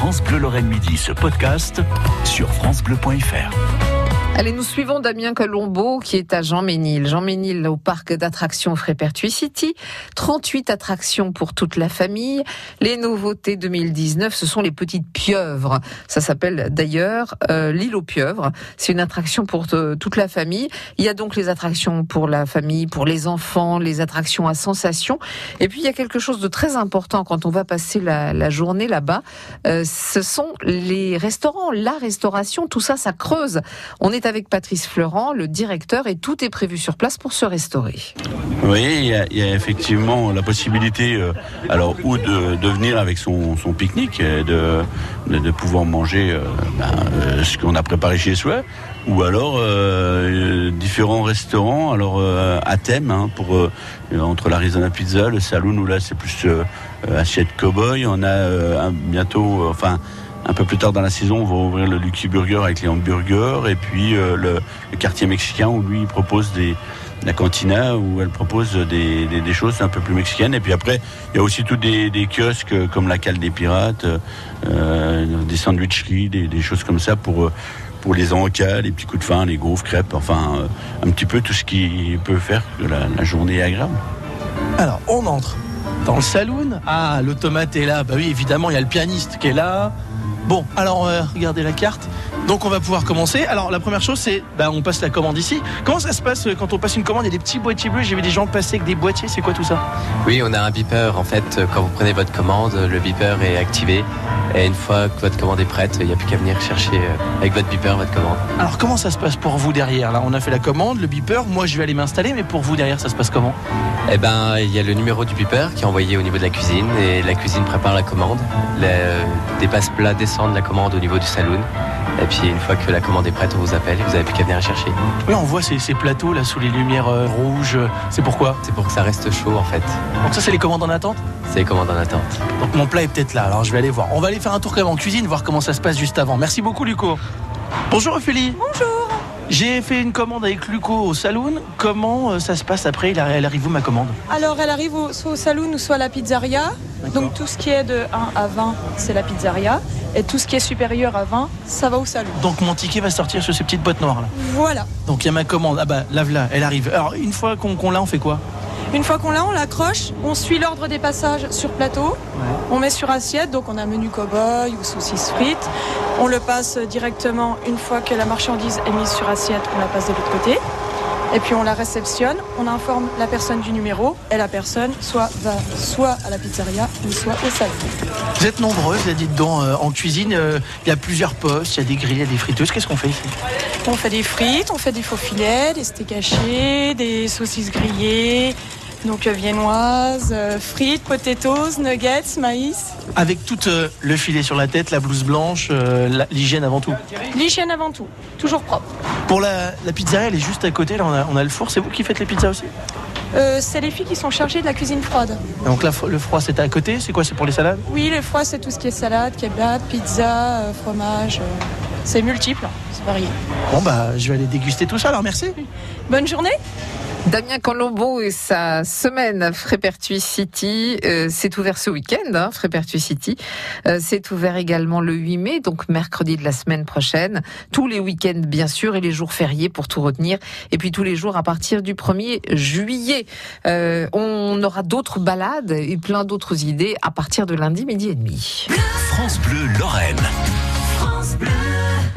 France Bleu Lorraine Midi, ce podcast sur francebleu.fr. Allez, nous suivons Damien Colombo qui est à Jean Ménil. Jean Ménil au parc d'attractions Frépertuis City. 38 attractions pour toute la famille. Les nouveautés 2019, ce sont les petites pieuvres. Ça s'appelle d'ailleurs euh, l'île aux pieuvres. C'est une attraction pour euh, toute la famille. Il y a donc les attractions pour la famille, pour les enfants, les attractions à sensations. Et puis il y a quelque chose de très important quand on va passer la, la journée là-bas. Euh, ce sont les restaurants, la restauration. Tout ça, ça creuse. On est avec Patrice Fleurant, le directeur, et tout est prévu sur place pour se restaurer. Oui, il y a, y a effectivement la possibilité, euh, alors ou de, venir avec son, pique-nique, de, pouvoir manger euh, ben, euh, ce qu'on a préparé chez soi, ou alors différents restaurants, alors à thème, hein, pour entre l'Arizona Pizza, le Saloon, où là c'est plus assiette cowboy, on a bientôt, enfin un peu plus tard dans la saison, on va ouvrir le Lucky Burger avec les hamburgers et puis euh, le, quartier mexicain où lui il propose des la cantina où elle propose des, choses un peu plus mexicaines et puis après il y a aussi tous des, kiosques euh, comme la cale des pirates, euh, des sandwicheries, des, des choses comme ça pour pour les encas, les petits coups de faim, les gaufres, crêpes, enfin un petit peu tout ce qui peut faire que la, la journée est agréable. Alors, on entre dans le saloon. Ah, l'automate est là. Bah oui, évidemment, il y a le pianiste qui est là. Bon, alors, euh, regardez la carte. Donc, on va pouvoir commencer. Alors, la première chose, c'est, bah, on passe la commande ici. Comment ça se passe euh, quand on passe une commande? Il y a des petits boîtiers bleus. J'ai vu des gens passer avec des boîtiers. C'est quoi tout ça? Oui, on a un beeper. En fait, euh, quand vous prenez votre commande, le beeper est activé. Et une fois que votre commande est prête, il n'y a plus qu'à venir chercher euh, avec votre beeper votre commande. Alors, comment ça se passe pour vous derrière? Là, on a fait la commande, le beeper. Moi, je vais aller m'installer. Mais pour vous derrière, ça se passe comment? Eh ben, il y a le numéro du beeper qui est envoyé au niveau de la cuisine et la cuisine prépare la commande. Les, euh, des passe-plats descendent la commande au niveau du saloon. Et puis, une fois que la commande est prête, on vous appelle et vous n'avez plus qu'à venir la chercher. Oui, on voit ces, ces plateaux là sous les lumières euh, rouges. C'est pourquoi? C'est pour que ça reste chaud, en fait. Donc, ça, c'est les commandes en attente? C'est les commandes en attente. Donc mon plat est peut-être là, alors je vais aller voir. On va aller faire un tour quand même en cuisine, voir comment ça se passe juste avant. Merci beaucoup Luco. Bonjour Ophélie. Bonjour. J'ai fait une commande avec Luco au saloon. Comment euh, ça se passe après? Elle arrive où ma commande? Alors, elle arrive au, soit au saloon ou soit à la pizzeria. Donc, tout ce qui est de 1 à 20, c'est la pizzeria. Et tout ce qui est supérieur à 20, ça va au saloon. Donc mon ticket va sortir sur ces petites boîtes noires là. Voilà. Donc il y a ma commande. Ah bah lave-la, elle arrive. Alors une fois qu'on qu'on l'a, on fait quoi? Une fois qu'on l'a, on l'accroche. On suit l'ordre des passages sur plateau. On met sur assiette. Donc, on a menu cow-boy ou saucisse frites. On le passe directement une fois que la marchandise est mise sur assiette. On la passe de l'autre côté. Et puis on la réceptionne, on informe la personne du numéro et la personne soit va soit à la pizzeria ou soit au salon. Vous êtes nombreuses, dites donc, euh, en cuisine. euh, Il y a plusieurs postes, il y a des grilles, il y a des friteuses. Qu'est-ce qu'on fait ici? On fait des frites, on fait des faux filets, des steaks hachés, des saucisses grillées, donc euh, viennoises, euh, frites, potatoes, nuggets, maïs. Avec tout euh, le filet sur la tête, la blouse blanche, la- l'hygiène avant tout. L'hygiène avant tout, toujours propre. Pour la, la pizzeria, elle est juste à côté. Là, on a, on a le four. C'est vous qui faites les pizzas aussi? Euh, c'est les filles qui sont chargées de la cuisine froide. Donc là, le froid, c'est à côté. C'est quoi C'est pour les salades? Oui, le froid, c'est tout ce qui est salade, kebab, pizza, fromage. c'est multiple, c'est varié. Bon, bah, je vais aller déguster tout ça. Alors, merci. Bonne journée Damien Colombo et sa semaine Frépertuis City, euh, c'est ouvert ce week-end, hein, Frépertuis City. Euh, c'est ouvert également le 8 mai, donc mercredi de la semaine prochaine. Tous les week-ends, bien sûr, et les jours fériés pour tout retenir. Et puis tous les jours à partir du 1er juillet. Euh, on aura d'autres balades et plein d'autres idées à partir de lundi midi et demi. France Bleu Lorraine.